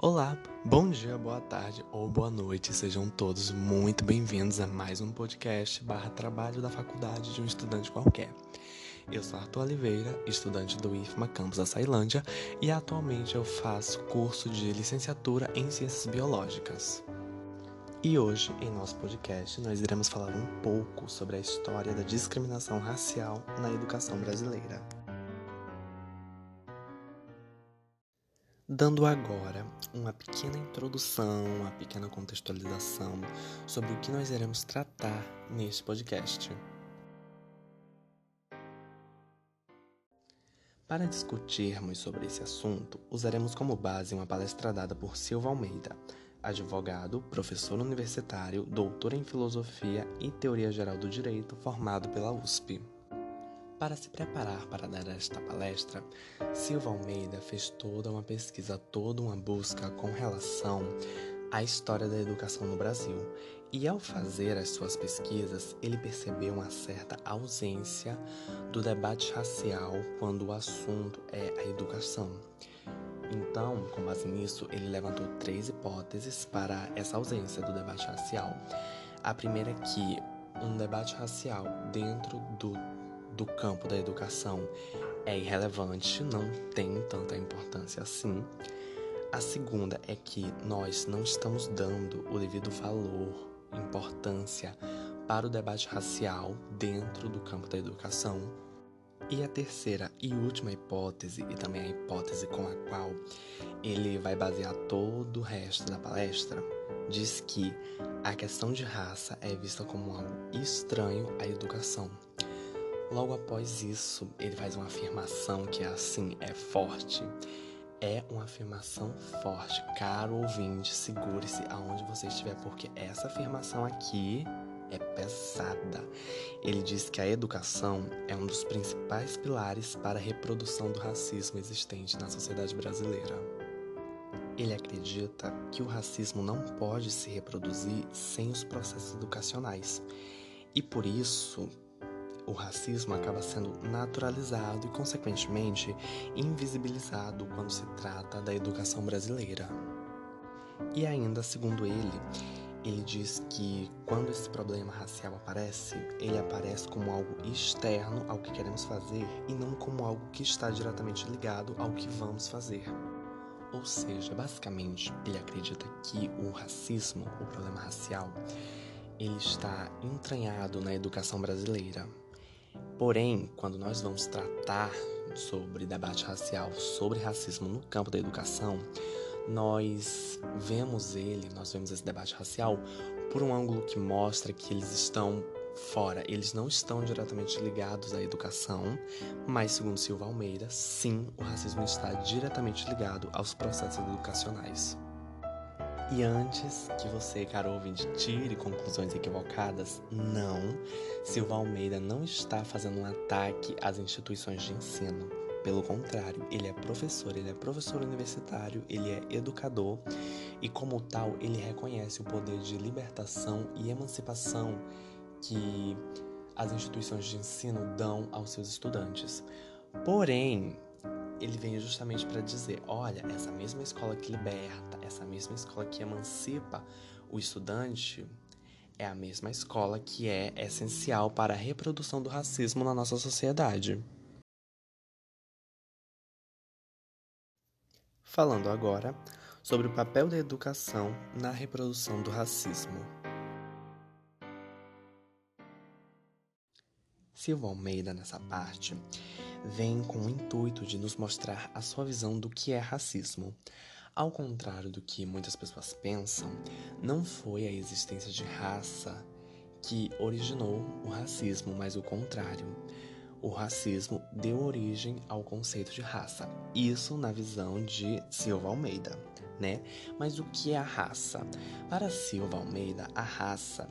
Olá, bom dia, boa tarde ou boa noite, sejam todos muito bem-vindos a mais um podcast barra trabalho da faculdade de um estudante qualquer. Eu sou Arthur Oliveira, estudante do IFMA Campus da Sailândia e atualmente eu faço curso de licenciatura em Ciências Biológicas. E hoje, em nosso podcast, nós iremos falar um pouco sobre a história da discriminação racial na educação brasileira. Dando agora uma pequena introdução, uma pequena contextualização sobre o que nós iremos tratar neste podcast. Para discutirmos sobre esse assunto, usaremos como base uma palestra dada por Silva Almeida, advogado, professor universitário, doutor em filosofia e teoria geral do direito, formado pela USP. Para se preparar para dar esta palestra, Silva Almeida fez toda uma pesquisa, toda uma busca com relação à história da educação no Brasil. E ao fazer as suas pesquisas, ele percebeu uma certa ausência do debate racial quando o assunto é a educação. Então, com base nisso, ele levantou três hipóteses para essa ausência do debate racial. A primeira é que um debate racial dentro do do campo da educação é irrelevante, não tem tanta importância assim. A segunda é que nós não estamos dando o devido valor, importância para o debate racial dentro do campo da educação. E a terceira e última hipótese, e também a hipótese com a qual ele vai basear todo o resto da palestra, diz que a questão de raça é vista como algo estranho à educação. Logo após isso, ele faz uma afirmação que é assim, é forte. É uma afirmação forte. Caro ouvinte, segure-se aonde você estiver, porque essa afirmação aqui é pesada. Ele diz que a educação é um dos principais pilares para a reprodução do racismo existente na sociedade brasileira. Ele acredita que o racismo não pode se reproduzir sem os processos educacionais. E por isso, o racismo acaba sendo naturalizado e, consequentemente, invisibilizado quando se trata da educação brasileira. E ainda, segundo ele, ele diz que quando esse problema racial aparece, ele aparece como algo externo ao que queremos fazer e não como algo que está diretamente ligado ao que vamos fazer. Ou seja, basicamente, ele acredita que o racismo, o problema racial, ele está entranhado na educação brasileira. Porém, quando nós vamos tratar sobre debate racial, sobre racismo no campo da educação, nós vemos ele, nós vemos esse debate racial por um ângulo que mostra que eles estão fora, eles não estão diretamente ligados à educação, mas segundo Silva Almeida, sim, o racismo está diretamente ligado aos processos educacionais. E antes que você, caro ouvinte, tire conclusões equivocadas, não, Silva Almeida não está fazendo um ataque às instituições de ensino. Pelo contrário, ele é professor, ele é professor universitário, ele é educador e, como tal, ele reconhece o poder de libertação e emancipação que as instituições de ensino dão aos seus estudantes. Porém, ele vem justamente para dizer: olha, essa mesma escola que liberta, essa mesma escola que emancipa o estudante, é a mesma escola que é essencial para a reprodução do racismo na nossa sociedade. Falando agora sobre o papel da educação na reprodução do racismo. Silva Almeida, nessa parte, vem com o intuito de nos mostrar a sua visão do que é racismo. Ao contrário do que muitas pessoas pensam, não foi a existência de raça que originou o racismo, mas o contrário. O racismo deu origem ao conceito de raça. Isso na visão de Silva Almeida, né? Mas o que é a raça? Para Silva Almeida, a raça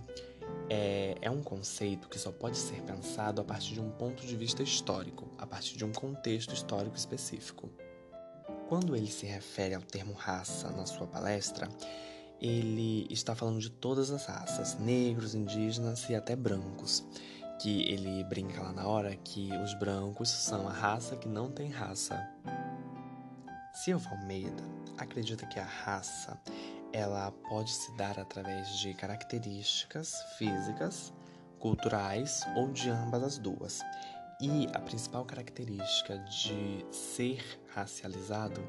é, é um conceito que só pode ser pensado a partir de um ponto de vista histórico, a partir de um contexto histórico específico. Quando ele se refere ao termo raça na sua palestra, ele está falando de todas as raças, negros, indígenas e até brancos. Que ele brinca lá na hora que os brancos são a raça que não tem raça. Silva Almeida acredita que a raça ela pode se dar através de características físicas, culturais ou de ambas as duas. E a principal característica de ser racializado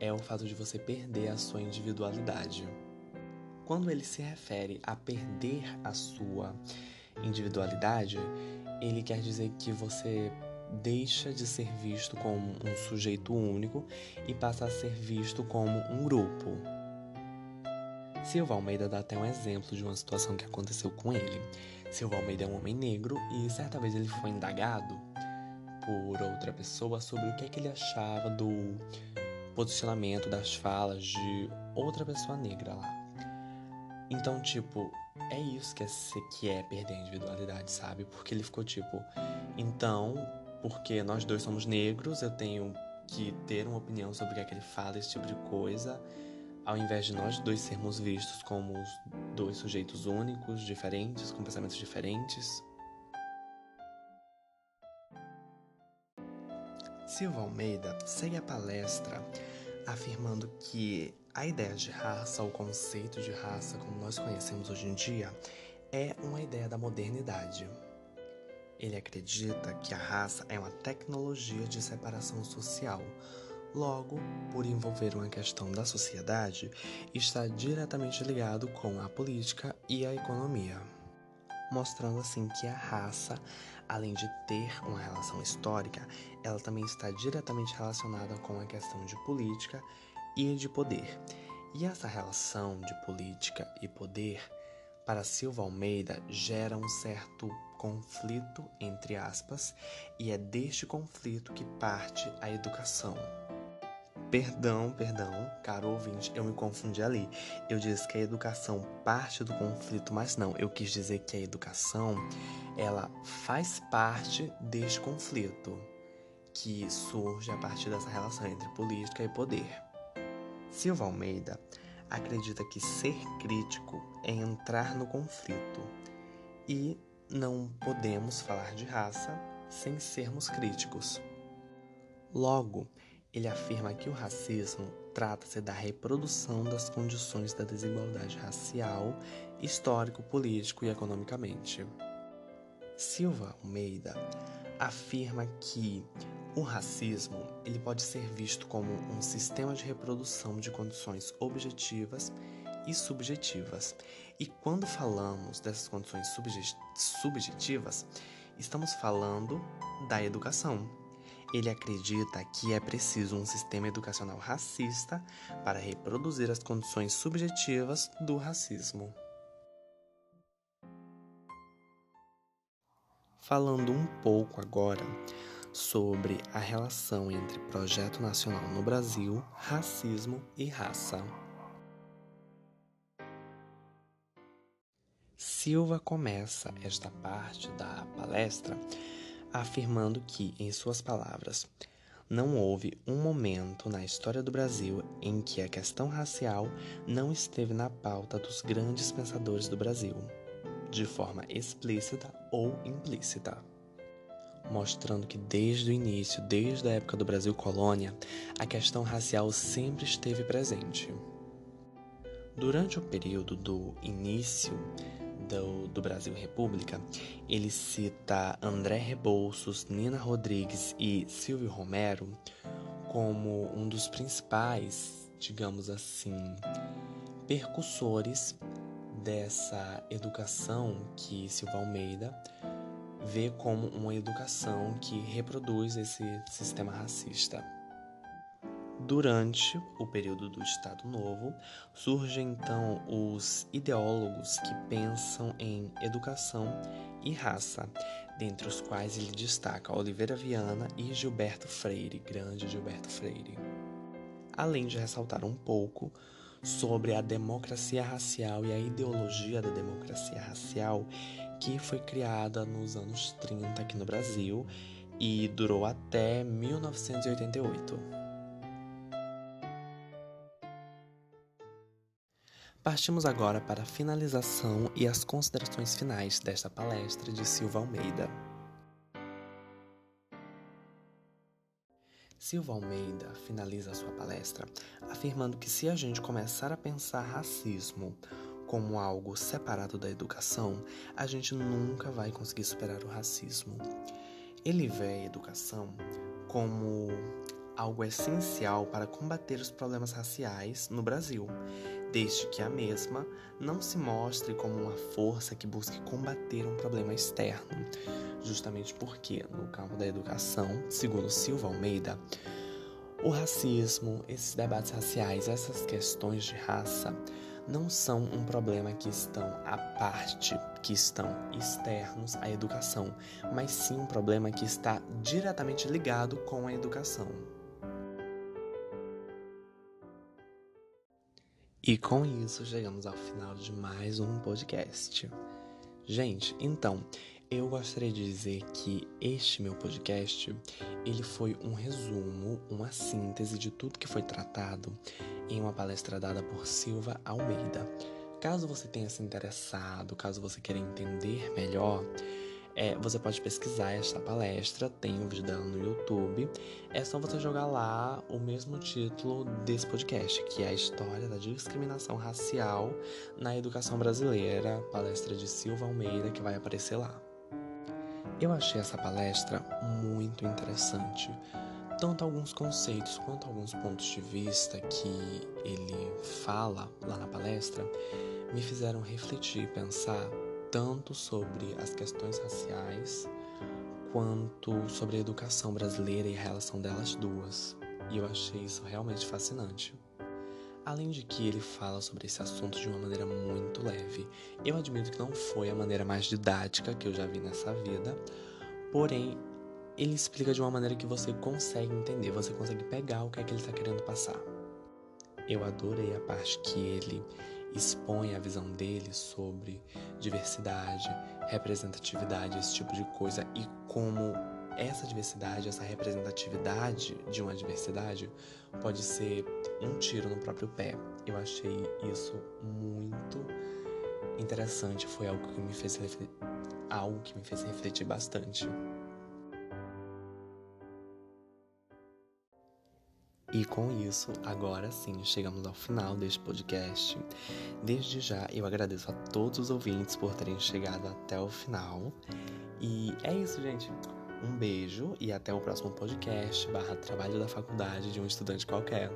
é o fato de você perder a sua individualidade. Quando ele se refere a perder a sua individualidade, ele quer dizer que você deixa de ser visto como um sujeito único e passa a ser visto como um grupo. Silva Almeida dá até um exemplo de uma situação que aconteceu com ele. Silva Almeida é um homem negro e certa vez ele foi indagado por outra pessoa sobre o que, é que ele achava do posicionamento das falas de outra pessoa negra lá. Então, tipo, é isso que é, que é perder a individualidade, sabe? Porque ele ficou tipo, então, porque nós dois somos negros, eu tenho que ter uma opinião sobre o que é que ele fala, esse tipo de coisa, ao invés de nós dois sermos vistos como dois sujeitos únicos, diferentes, com pensamentos diferentes. Silva Almeida segue a palestra afirmando que a ideia de raça, o conceito de raça como nós conhecemos hoje em dia, é uma ideia da modernidade. Ele acredita que a raça é uma tecnologia de separação social. Logo, por envolver uma questão da sociedade, está diretamente ligado com a política e a economia, mostrando assim que a raça além de ter uma relação histórica, ela também está diretamente relacionada com a questão de política e de poder. E essa relação de política e poder, para Silva Almeida, gera um certo conflito, entre aspas, e é deste conflito que parte a educação. Perdão, perdão, caro ouvinte, eu me confundi ali. Eu disse que a educação parte do conflito, mas não, eu quis dizer que a educação ela faz parte deste conflito que surge a partir dessa relação entre política e poder. Silva Almeida acredita que ser crítico é entrar no conflito e não podemos falar de raça sem sermos críticos. Logo, ele afirma que o racismo trata-se da reprodução das condições da desigualdade racial, histórico, político e economicamente. Silva Almeida afirma que o racismo ele pode ser visto como um sistema de reprodução de condições objetivas e subjetivas. E quando falamos dessas condições subjetivas, estamos falando da educação ele acredita que é preciso um sistema educacional racista para reproduzir as condições subjetivas do racismo. Falando um pouco agora sobre a relação entre projeto nacional no Brasil, racismo e raça. Silva começa esta parte da palestra afirmando que, em suas palavras, não houve um momento na história do Brasil em que a questão racial não esteve na pauta dos grandes pensadores do Brasil, de forma explícita ou implícita. Mostrando que desde o início, desde a época do Brasil colônia, a questão racial sempre esteve presente. Durante o período do início do, do Brasil República, ele cita André Rebouças, Nina Rodrigues e Silvio Romero como um dos principais, digamos assim, percussores dessa educação que Silva Almeida vê como uma educação que reproduz esse sistema racista. Durante o período do Estado Novo, surgem então os ideólogos que pensam em educação e raça, dentre os quais ele destaca Oliveira Viana e Gilberto Freire, grande Gilberto Freire. Além de ressaltar um pouco sobre a democracia racial e a ideologia da democracia racial que foi criada nos anos 30 aqui no Brasil e durou até 1988. Partimos agora para a finalização e as considerações finais desta palestra de Silva Almeida. Silva Almeida finaliza a sua palestra afirmando que se a gente começar a pensar racismo como algo separado da educação, a gente nunca vai conseguir superar o racismo. Ele vê a educação como algo essencial para combater os problemas raciais no Brasil, desde que a mesma não se mostre como uma força que busque combater um problema externo, justamente porque, no campo da educação, segundo Silva Almeida, o racismo, esses debates raciais, essas questões de raça não são um problema que estão à parte, que estão externos à educação, mas sim um problema que está diretamente ligado com a educação. E com isso chegamos ao final de mais um podcast. Gente, então, eu gostaria de dizer que este meu podcast, ele foi um resumo, uma síntese de tudo que foi tratado em uma palestra dada por Silva Almeida. Caso você tenha se interessado, caso você queira entender melhor, é, você pode pesquisar esta palestra, tem um vídeo dela no YouTube. É só você jogar lá o mesmo título desse podcast, que é a história da discriminação racial na educação brasileira, palestra de Silva Almeida, que vai aparecer lá. Eu achei essa palestra muito interessante, tanto alguns conceitos quanto alguns pontos de vista que ele fala lá na palestra me fizeram refletir e pensar tanto sobre as questões raciais quanto sobre a educação brasileira e a relação delas duas. E eu achei isso realmente fascinante. Além de que ele fala sobre esse assunto de uma maneira muito leve. Eu admito que não foi a maneira mais didática que eu já vi nessa vida, porém ele explica de uma maneira que você consegue entender, você consegue pegar o que é que ele está querendo passar. Eu adorei a parte que ele expõe a visão dele sobre diversidade, representatividade, esse tipo de coisa e como essa diversidade, essa representatividade de uma diversidade pode ser um tiro no próprio pé. Eu achei isso muito interessante, foi algo que me fez algo que me fez refletir bastante. E com isso, agora sim, chegamos ao final deste podcast. Desde já, eu agradeço a todos os ouvintes por terem chegado até o final. E é isso, gente. Um beijo e até o próximo podcast barra trabalho da faculdade de um estudante qualquer.